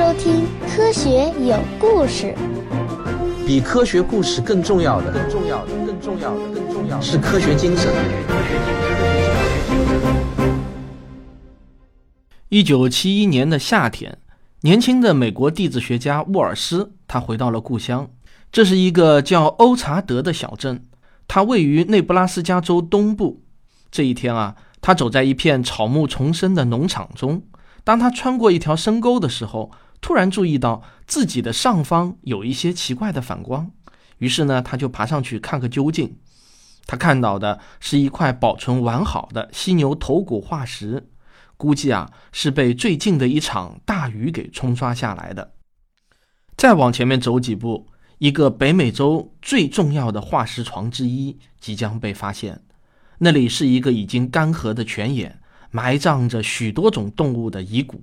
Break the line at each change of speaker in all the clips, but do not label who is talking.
收听《科学有故事》。
比科学故事更重要的，更重要的，更重要的，更重要的是科学精神。
一九七一年的夏天，年轻的美国地质学家沃尔斯，他回到了故乡。这是一个叫欧查德的小镇，它位于内布拉斯加州东部。这一天啊，他走在一片草木丛生的农场中。当他穿过一条深沟的时候，突然注意到自己的上方有一些奇怪的反光。于是呢，他就爬上去看个究竟。他看到的是一块保存完好的犀牛头骨化石，估计啊是被最近的一场大雨给冲刷下来的。再往前面走几步，一个北美洲最重要的化石床之一即将被发现。那里是一个已经干涸的泉眼。埋葬着许多种动物的遗骨，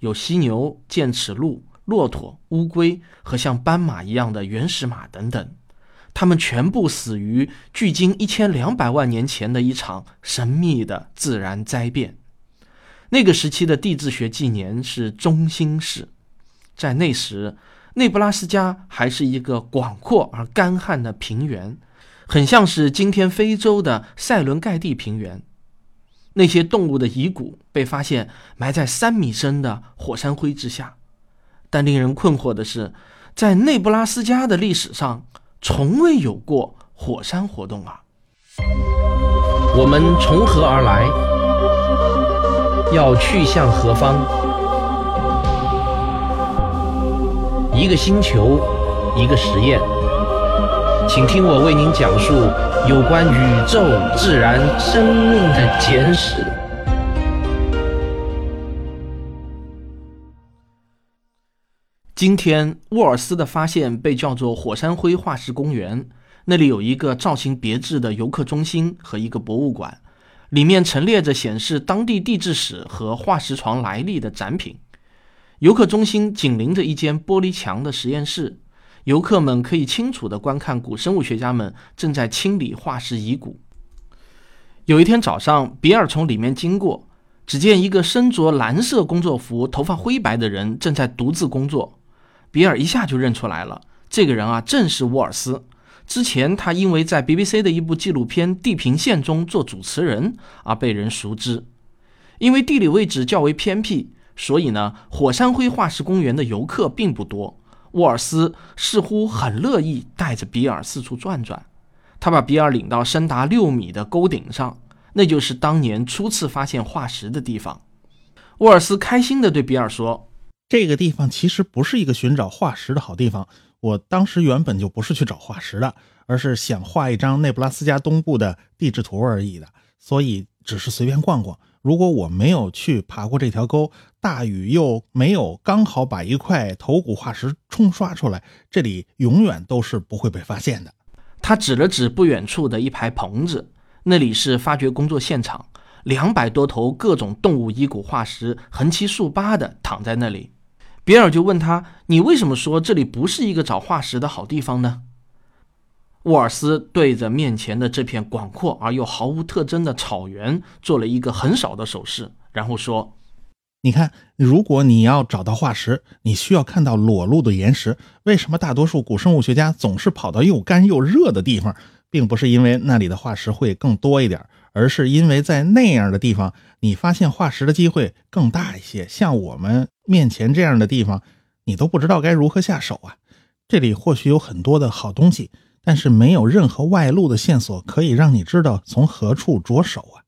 有犀牛、剑齿鹿、骆驼、乌龟和像斑马一样的原始马等等，它们全部死于距今一千两百万年前的一场神秘的自然灾变。那个时期的地质学纪年是中兴世，在那时，内布拉斯加还是一个广阔而干旱的平原，很像是今天非洲的塞伦盖蒂平原。那些动物的遗骨被发现埋在三米深的火山灰之下，但令人困惑的是，在内布拉斯加的历史上从未有过火山活动啊！
我们从何而来？要去向何方？一个星球，一个实验，请听我为您讲述。有关宇宙、自然、生命的简史。
今天，沃尔斯的发现被叫做火山灰化石公园。那里有一个造型别致的游客中心和一个博物馆，里面陈列着显示当地地质史和化石床来历的展品。游客中心紧邻着一间玻璃墙的实验室。游客们可以清楚地观看古生物学家们正在清理化石遗骨。有一天早上，比尔从里面经过，只见一个身着蓝色工作服、头发灰白的人正在独自工作。比尔一下就认出来了，这个人啊，正是沃尔斯。之前他因为在 BBC 的一部纪录片《地平线》中做主持人而被人熟知。因为地理位置较为偏僻，所以呢，火山灰化石公园的游客并不多。沃尔斯似乎很乐意带着比尔四处转转，他把比尔领到深达六米的沟顶上，那就是当年初次发现化石的地方。沃尔斯开心地对比尔说：“
这个地方其实不是一个寻找化石的好地方。我当时原本就不是去找化石的，而是想画一张内布拉斯加东部的地质图而已的，所以只是随便逛逛。”如果我没有去爬过这条沟，大雨又没有刚好把一块头骨化石冲刷出来，这里永远都是不会被发现的。
他指了指不远处的一排棚子，那里是发掘工作现场，两百多头各种动物遗骨化石横七竖八的躺在那里。比尔就问他：“你为什么说这里不是一个找化石的好地方呢？”沃尔斯对着面前的这片广阔而又毫无特征的草原做了一个很少的手势，然后说：“
你看，如果你要找到化石，你需要看到裸露的岩石。为什么大多数古生物学家总是跑到又干又热的地方？并不是因为那里的化石会更多一点，而是因为在那样的地方，你发现化石的机会更大一些。像我们面前这样的地方，你都不知道该如何下手啊！这里或许有很多的好东西。”但是没有任何外露的线索可以让你知道从何处着手啊！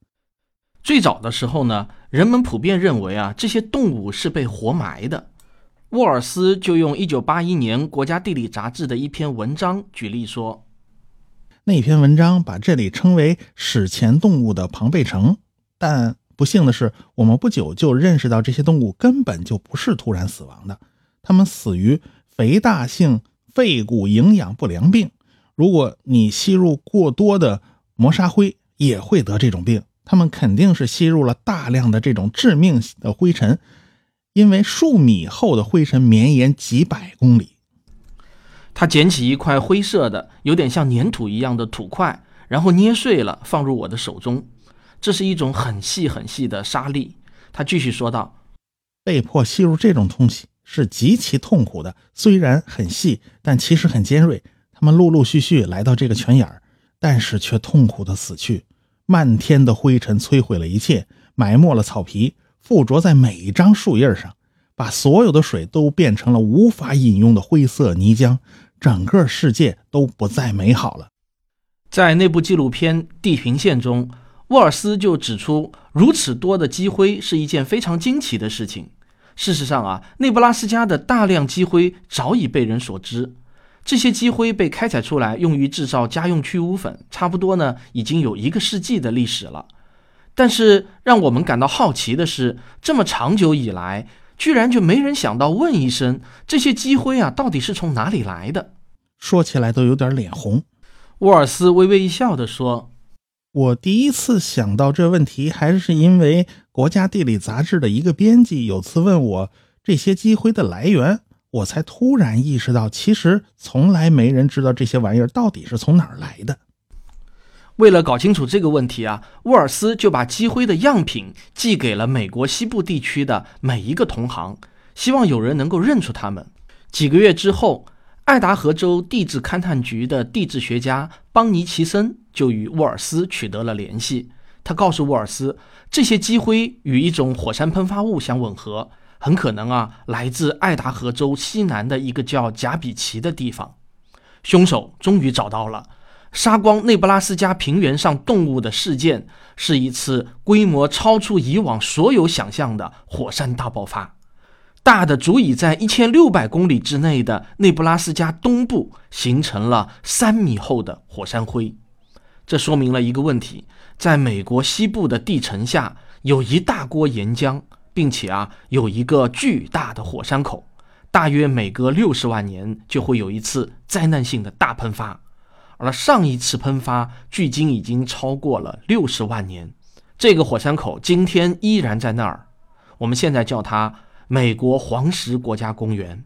最早的时候呢，人们普遍认为啊，这些动物是被活埋的。沃尔斯就用1981年《国家地理》杂志的一篇文章举例说，
那篇文章把这里称为史前动物的庞贝城。但不幸的是，我们不久就认识到这些动物根本就不是突然死亡的，它们死于肥大性肺骨营养不良病。如果你吸入过多的磨砂灰，也会得这种病。他们肯定是吸入了大量的这种致命的灰尘，因为数米厚的灰尘绵延几百公里。
他捡起一块灰色的、有点像粘土一样的土块，然后捏碎了，放入我的手中。这是一种很细很细的沙粒。他继续说道：“
被迫吸入这种东西，是极其痛苦的。虽然很细，但其实很尖锐。他们陆陆续续来到这个泉眼儿，但是却痛苦的死去。漫天的灰尘摧毁了一切，埋没了草皮，附着在每一张树叶上，把所有的水都变成了无法饮用的灰色泥浆。整个世界都不再美好了。
在那部纪录片《地平线》中，沃尔斯就指出，如此多的积灰是一件非常惊奇的事情。事实上啊，内布拉斯加的大量积灰早已被人所知。这些积灰被开采出来，用于制造家用去污粉，差不多呢已经有一个世纪的历史了。但是让我们感到好奇的是，这么长久以来，居然就没人想到问一声：这些积灰啊，到底是从哪里来的？
说起来都有点脸红。
沃尔斯微微一笑地说：“
我第一次想到这问题，还是因为《国家地理》杂志的一个编辑有次问我这些积灰的来源。”我才突然意识到，其实从来没人知道这些玩意儿到底是从哪儿来的。
为了搞清楚这个问题啊，沃尔斯就把积灰的样品寄给了美国西部地区的每一个同行，希望有人能够认出他们。几个月之后，爱达荷州地质勘探局的地质学家邦尼奇森就与沃尔斯取得了联系。他告诉沃尔斯，这些积灰与一种火山喷发物相吻合。很可能啊，来自爱达荷州西南的一个叫贾比奇的地方。凶手终于找到了，杀光内布拉斯加平原上动物的事件是一次规模超出以往所有想象的火山大爆发，大的足以在一千六百公里之内的内布拉斯加东部形成了三米厚的火山灰。这说明了一个问题：在美国西部的地层下有一大锅岩浆。并且啊，有一个巨大的火山口，大约每隔六十万年就会有一次灾难性的大喷发，而上一次喷发距今已经超过了六十万年。这个火山口今天依然在那儿，我们现在叫它美国黄石国家公园。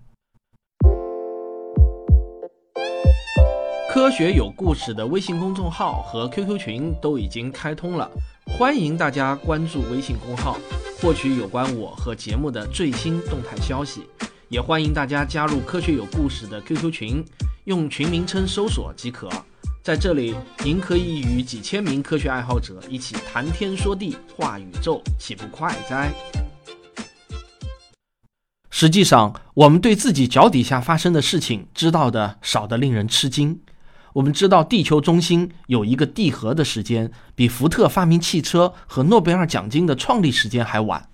科学有故事的微信公众号和 QQ 群都已经开通了，欢迎大家关注微信公号。获取有关我和节目的最新动态消息，也欢迎大家加入科学有故事的 QQ 群，用群名称搜索即可。在这里，您可以与几千名科学爱好者一起谈天说地、话宇宙，岂不快哉？实际上，我们对自己脚底下发生的事情知道的少得令人吃惊。我们知道地球中心有一个地核的时间，比福特发明汽车和诺贝尔奖金的创立时间还晚。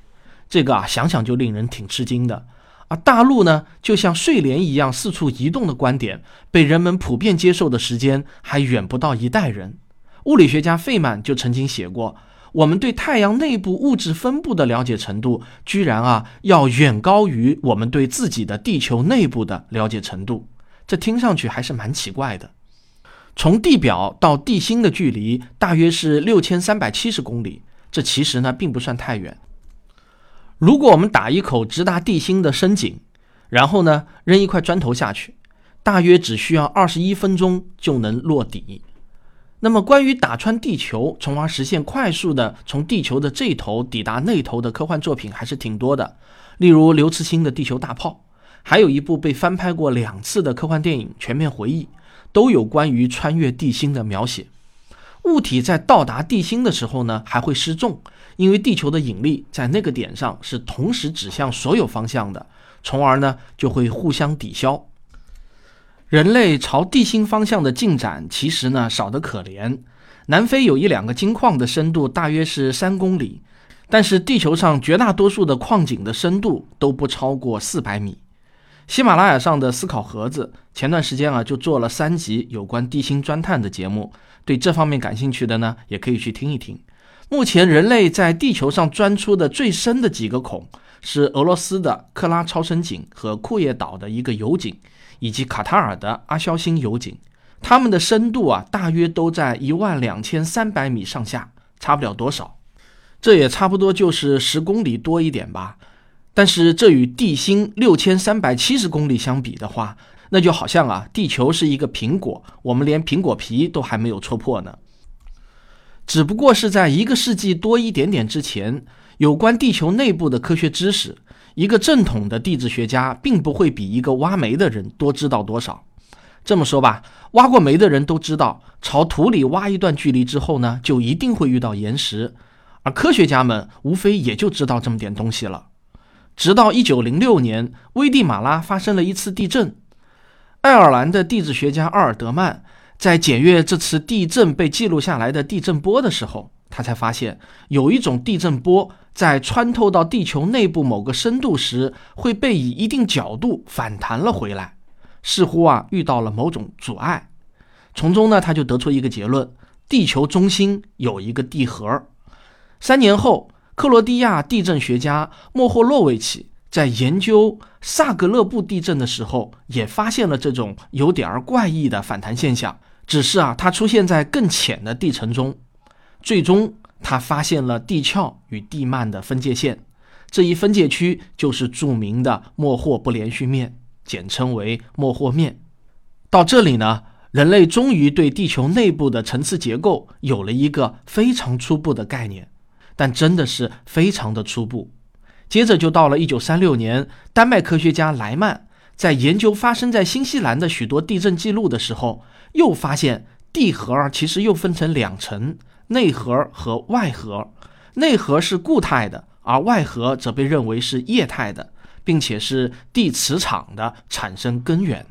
这个啊，想想就令人挺吃惊的。而大陆呢，就像睡莲一样四处移动的观点，被人们普遍接受的时间还远不到一代人。物理学家费曼就曾经写过，我们对太阳内部物质分布的了解程度，居然啊要远高于我们对自己的地球内部的了解程度。这听上去还是蛮奇怪的。从地表到地心的距离大约是六千三百七十公里，这其实呢并不算太远。如果我们打一口直达地心的深井，然后呢扔一块砖头下去，大约只需要二十一分钟就能落底。那么关于打穿地球，从而实现快速的从地球的这头抵达那头的科幻作品还是挺多的，例如刘慈欣的《地球大炮》，还有一部被翻拍过两次的科幻电影《全面回忆》。都有关于穿越地心的描写。物体在到达地心的时候呢，还会失重，因为地球的引力在那个点上是同时指向所有方向的，从而呢就会互相抵消。人类朝地心方向的进展其实呢少得可怜。南非有一两个金矿的深度大约是三公里，但是地球上绝大多数的矿井的深度都不超过四百米。喜马拉雅上的思考盒子前段时间啊，就做了三集有关地心钻探的节目，对这方面感兴趣的呢，也可以去听一听。目前人类在地球上钻出的最深的几个孔，是俄罗斯的克拉超深井和库页岛的一个油井，以及卡塔尔的阿肖星油井。它们的深度啊，大约都在一万两千三百米上下，差不了多少。这也差不多就是十公里多一点吧。但是这与地心六千三百七十公里相比的话，那就好像啊，地球是一个苹果，我们连苹果皮都还没有戳破呢。只不过是在一个世纪多一点点之前，有关地球内部的科学知识，一个正统的地质学家并不会比一个挖煤的人多知道多少。这么说吧，挖过煤的人都知道，朝土里挖一段距离之后呢，就一定会遇到岩石，而科学家们无非也就知道这么点东西了。直到一九零六年，危地马拉发生了一次地震，爱尔兰的地质学家奥尔德曼在检阅这次地震被记录下来的地震波的时候，他才发现有一种地震波在穿透到地球内部某个深度时，会被以一定角度反弹了回来。似乎啊遇到了某种阻碍，从中呢他就得出一个结论：地球中心有一个地核。三年后，克罗地亚地震学家莫霍洛维奇在研究萨格勒布地震的时候，也发现了这种有点儿怪异的反弹现象。只是啊，它出现在更浅的地层中。最终，他发现了地壳与地幔的分界线，这一分界区就是著名的莫霍不连续面。简称为莫霍面。到这里呢，人类终于对地球内部的层次结构有了一个非常初步的概念，但真的是非常的初步。接着就到了1936年，丹麦科学家莱曼在研究发生在新西兰的许多地震记录的时候，又发现地核其实又分成两层：内核和外核。内核是固态的，而外核则被认为是液态的。并且是地磁场的产生根源。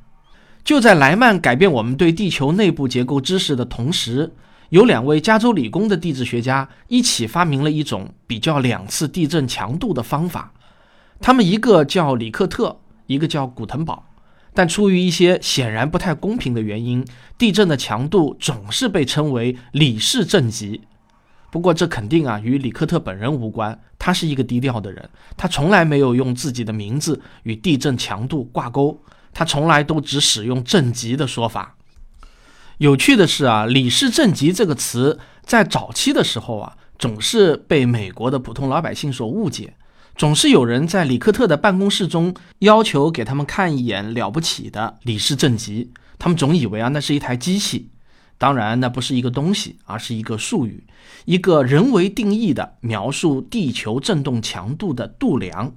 就在莱曼改变我们对地球内部结构知识的同时，有两位加州理工的地质学家一起发明了一种比较两次地震强度的方法。他们一个叫里克特，一个叫古腾堡。但出于一些显然不太公平的原因，地震的强度总是被称为里氏震级。不过这肯定啊与里克特本人无关，他是一个低调的人，他从来没有用自己的名字与地震强度挂钩，他从来都只使用震级的说法。有趣的是啊，里氏震级这个词在早期的时候啊，总是被美国的普通老百姓所误解，总是有人在里克特的办公室中要求给他们看一眼了不起的里氏震级，他们总以为啊那是一台机器。当然，那不是一个东西，而是一个术语，一个人为定义的描述地球振动强度的度量。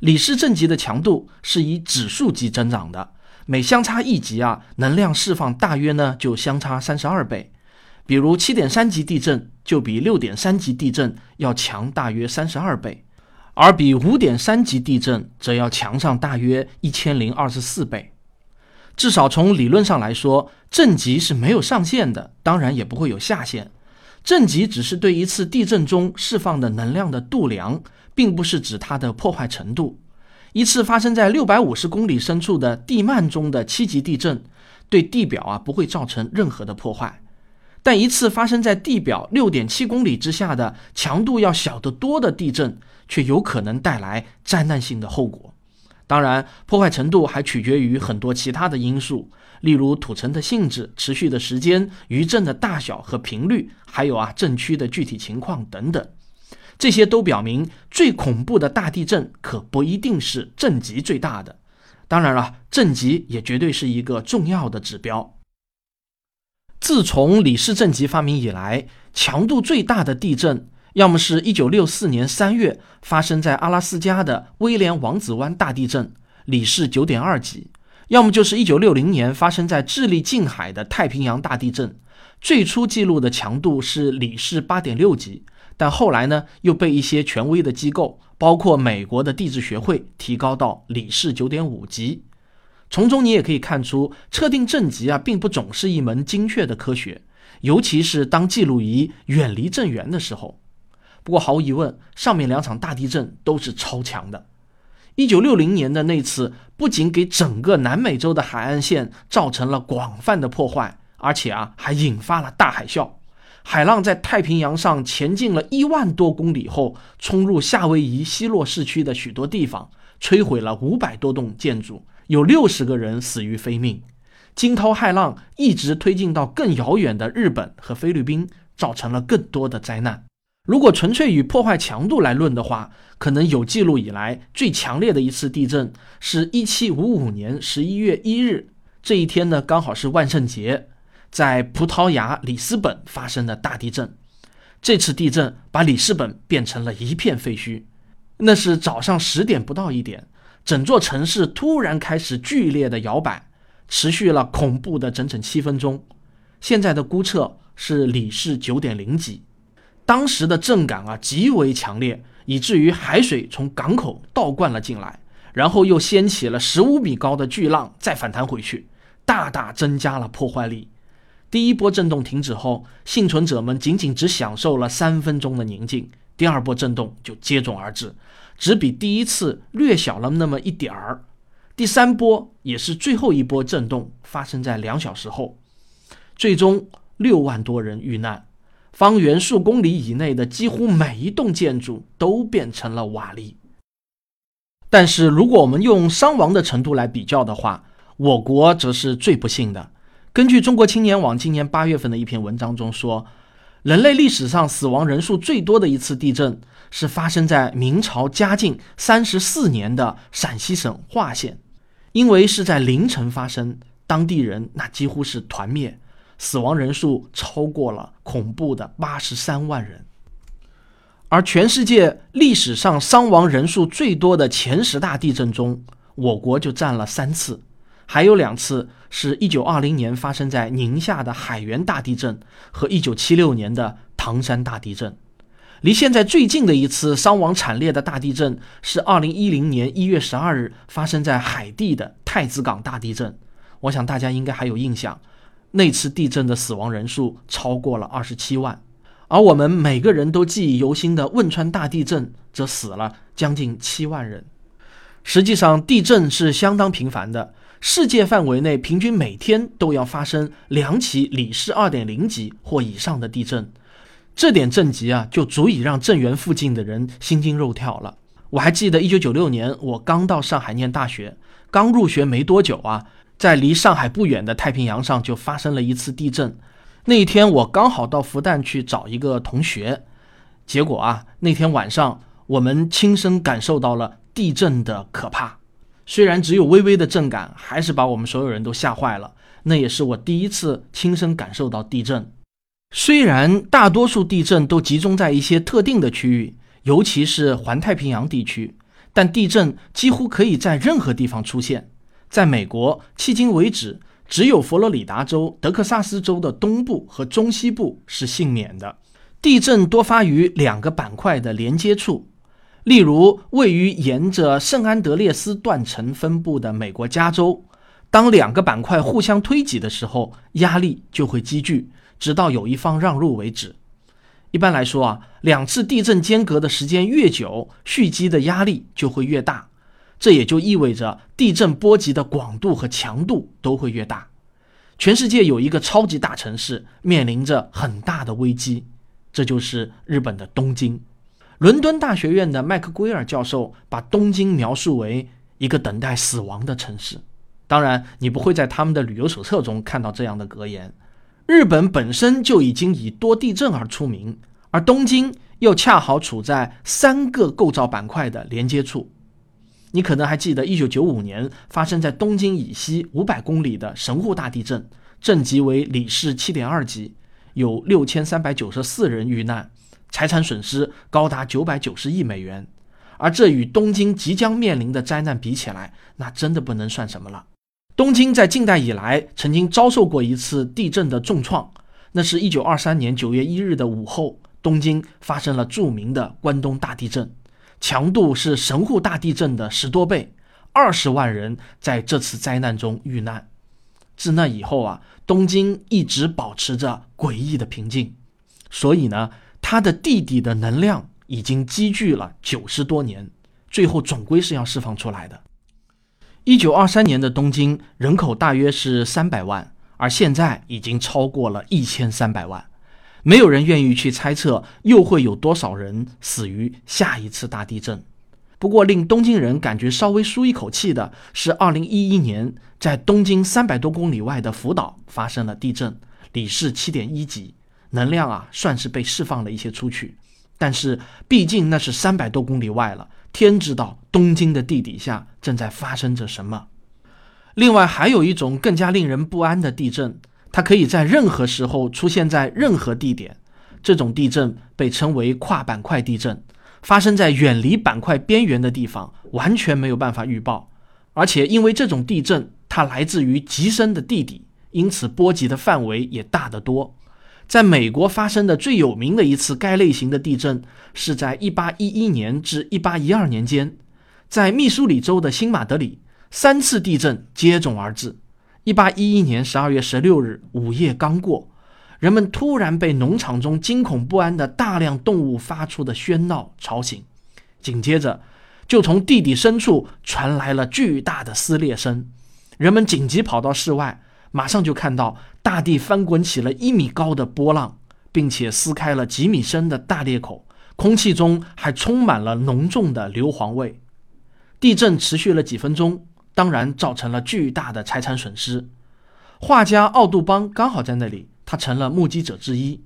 里氏震级的强度是以指数级增长的，每相差一级啊，能量释放大约呢就相差三十二倍。比如七点三级地震就比六点三级地震要强大约三十二倍，而比五点三级地震则要强上大约一千零二十四倍。至少从理论上来说，震级是没有上限的，当然也不会有下限。震级只是对一次地震中释放的能量的度量，并不是指它的破坏程度。一次发生在六百五十公里深处的地幔中的七级地震，对地表啊不会造成任何的破坏，但一次发生在地表六点七公里之下的强度要小得多的地震，却有可能带来灾难性的后果。当然，破坏程度还取决于很多其他的因素，例如土层的性质、持续的时间、余震的大小和频率，还有啊震区的具体情况等等。这些都表明，最恐怖的大地震可不一定是震级最大的。当然了，震级也绝对是一个重要的指标。自从里氏震级发明以来，强度最大的地震。要么是一九六四年三月发生在阿拉斯加的威廉王子湾大地震，里氏九点二级；要么就是一九六零年发生在智利近海的太平洋大地震，最初记录的强度是里氏八点六级，但后来呢又被一些权威的机构，包括美国的地质学会提高到里氏九点五级。从中你也可以看出，测定震级啊并不总是一门精确的科学，尤其是当记录仪远离震源的时候。不过毫无疑问，上面两场大地震都是超强的。一九六零年的那次不仅给整个南美洲的海岸线造成了广泛的破坏，而且啊还引发了大海啸。海浪在太平洋上前进了一万多公里后，冲入夏威夷西洛市区的许多地方，摧毁了五百多栋建筑，有六十个人死于非命。惊涛骇浪一直推进到更遥远的日本和菲律宾，造成了更多的灾难。如果纯粹以破坏强度来论的话，可能有记录以来最强烈的一次地震是一七五五年十一月一日这一天呢，刚好是万圣节，在葡萄牙里斯本发生的大地震。这次地震把里斯本变成了一片废墟。那是早上十点不到一点，整座城市突然开始剧烈的摇摆，持续了恐怖的整整七分钟。现在的估测是里氏九点零级，当时的震感啊极为强烈，以至于海水从港口倒灌了进来，然后又掀起了十五米高的巨浪，再反弹回去，大大增加了破坏力。第一波震动停止后，幸存者们仅仅只享受了三分钟的宁静。第二波震动就接踵而至，只比第一次略小了那么一点儿。第三波也是最后一波震动，发生在两小时后。最终，六万多人遇难，方圆数公里以内的几乎每一栋建筑都变成了瓦砾。但是，如果我们用伤亡的程度来比较的话，我国则是最不幸的。根据中国青年网今年八月份的一篇文章中说，人类历史上死亡人数最多的一次地震是发生在明朝嘉靖三十四年的陕西省华县，因为是在凌晨发生，当地人那几乎是团灭，死亡人数超过了恐怖的八十三万人。而全世界历史上伤亡人数最多的前十大地震中，我国就占了三次。还有两次是1920年发生在宁夏的海原大地震和1976年的唐山大地震。离现在最近的一次伤亡惨烈的大地震是2010年1月12日发生在海地的太子港大地震。我想大家应该还有印象，那次地震的死亡人数超过了27万，而我们每个人都记忆犹新的汶川大地震则死了将近7万人。实际上，地震是相当频繁的。世界范围内，平均每天都要发生两起里氏二点零级或以上的地震，这点震级啊，就足以让震源附近的人心惊肉跳了。我还记得一九九六年，我刚到上海念大学，刚入学没多久啊，在离上海不远的太平洋上就发生了一次地震。那一天我刚好到复旦去找一个同学，结果啊，那天晚上我们亲身感受到了地震的可怕。虽然只有微微的震感，还是把我们所有人都吓坏了。那也是我第一次亲身感受到地震。虽然大多数地震都集中在一些特定的区域，尤其是环太平洋地区，但地震几乎可以在任何地方出现。在美国，迄今为止，只有佛罗里达州、德克萨斯州的东部和中西部是幸免的。地震多发于两个板块的连接处。例如，位于沿着圣安德烈斯断层分布的美国加州，当两个板块互相推挤的时候，压力就会积聚，直到有一方让路为止。一般来说啊，两次地震间隔的时间越久，蓄积的压力就会越大，这也就意味着地震波及的广度和强度都会越大。全世界有一个超级大城市面临着很大的危机，这就是日本的东京。伦敦大学院的麦克圭尔教授把东京描述为一个等待死亡的城市。当然，你不会在他们的旅游手册中看到这样的格言。日本本身就已经以多地震而出名，而东京又恰好处在三个构造板块的连接处。你可能还记得1995年发生在东京以西500公里的神户大地震，震级为里氏7.2级，有6394人遇难。财产损失高达九百九十亿美元，而这与东京即将面临的灾难比起来，那真的不能算什么了。东京在近代以来曾经遭受过一次地震的重创，那是一九二三年九月一日的午后，东京发生了著名的关东大地震，强度是神户大地震的十多倍，二十万人在这次灾难中遇难。自那以后啊，东京一直保持着诡异的平静，所以呢。他的弟弟的能量已经积聚了九十多年，最后总归是要释放出来的。一九二三年的东京人口大约是三百万，而现在已经超过了一千三百万。没有人愿意去猜测又会有多少人死于下一次大地震。不过，令东京人感觉稍微舒一口气的是，二零一一年在东京三百多公里外的福岛发生了地震，里氏七点一级。能量啊，算是被释放了一些出去，但是毕竟那是三百多公里外了，天知道东京的地底下正在发生着什么。另外，还有一种更加令人不安的地震，它可以在任何时候出现在任何地点。这种地震被称为跨板块地震，发生在远离板块边缘的地方，完全没有办法预报。而且因为这种地震，它来自于极深的地底，因此波及的范围也大得多。在美国发生的最有名的一次该类型的地震，是在1811年至1812年间，在密苏里州的新马德里，三次地震接踵而至。1811年12月16日午夜刚过。人们突然被农场中惊恐不安的大量动物发出的喧闹吵醒，紧接着就从地底深处传来了巨大的撕裂声。人们紧急跑到室外，马上就看到大地翻滚起了一米高的波浪，并且撕开了几米深的大裂口，空气中还充满了浓重的硫磺味。地震持续了几分钟，当然造成了巨大的财产损失。画家奥杜邦刚好在那里。他成了目击者之一。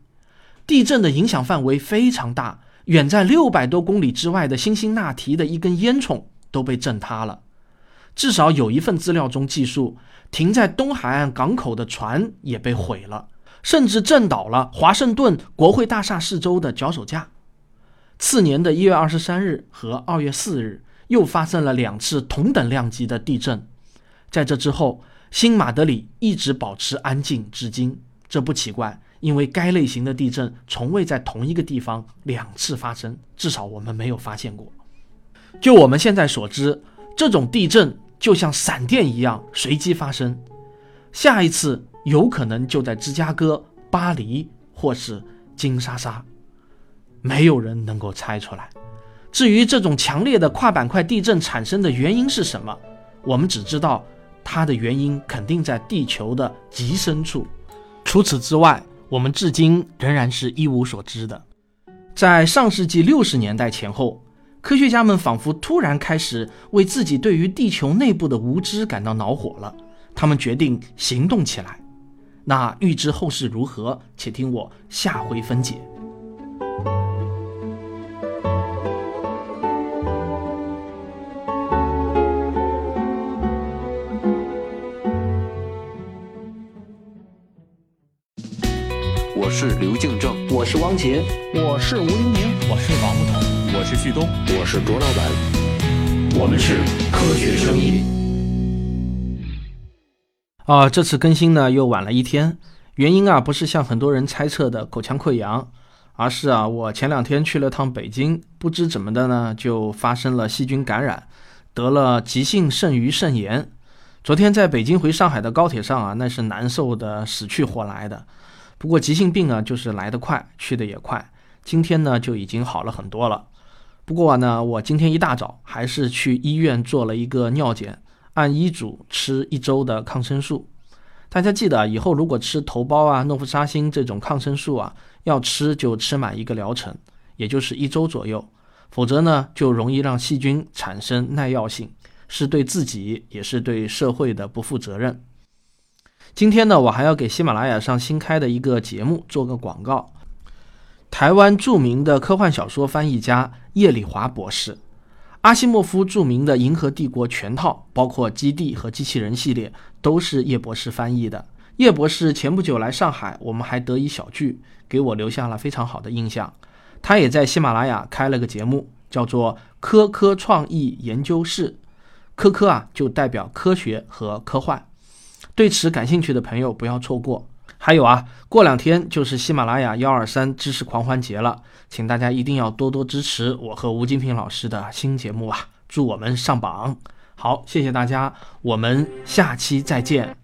地震的影响范围非常大，远在六百多公里之外的辛辛那提的一根烟囱都被震塌了。至少有一份资料中记述，停在东海岸港口的船也被毁了，甚至震倒了华盛顿国会大厦四周的脚手架。次年的一月二十三日和二月四日，又发生了两次同等量级的地震。在这之后，新马德里一直保持安静至今。这不奇怪，因为该类型的地震从未在同一个地方两次发生，至少我们没有发现过。就我们现在所知，这种地震就像闪电一样随机发生，下一次有可能就在芝加哥、巴黎或是金沙沙，没有人能够猜出来。至于这种强烈的跨板块地震产生的原因是什么，我们只知道它的原因肯定在地球的极深处。除此之外，我们至今仍然是一无所知的。在上世纪六十年代前后，科学家们仿佛突然开始为自己对于地球内部的无知感到恼火了。他们决定行动起来。那预知后事如何，且听我下回分解。
我是刘敬正，
我是汪杰，
我是吴黎明，
我是王木头，
我是旭东，
我是卓老板，
我们是科学声音。
啊，这次更新呢又晚了一天，原因啊不是像很多人猜测的口腔溃疡，而是啊我前两天去了趟北京，不知怎么的呢就发生了细菌感染，得了急性肾盂肾炎。昨天在北京回上海的高铁上啊，那是难受的死去活来的。不过急性病呢，就是来得快，去得也快。今天呢，就已经好了很多了。不过呢，我今天一大早还是去医院做了一个尿检，按医嘱吃一周的抗生素。大家记得以后如果吃头孢啊、诺氟沙星这种抗生素啊，要吃就吃满一个疗程，也就是一周左右，否则呢，就容易让细菌产生耐药性，是对自己也是对社会的不负责任。今天呢，我还要给喜马拉雅上新开的一个节目做个广告。台湾著名的科幻小说翻译家叶礼华博士，阿西莫夫著名的《银河帝国》全套，包括《基地》和《机器人》系列，都是叶博士翻译的。叶博士前不久来上海，我们还得以小聚，给我留下了非常好的印象。他也在喜马拉雅开了个节目，叫做“科科创意研究室”。科科啊，就代表科学和科幻。对此感兴趣的朋友不要错过。还有啊，过两天就是喜马拉雅幺二三知识狂欢节了，请大家一定要多多支持我和吴金平老师的新节目啊！祝我们上榜。好，谢谢大家，我们下期再见。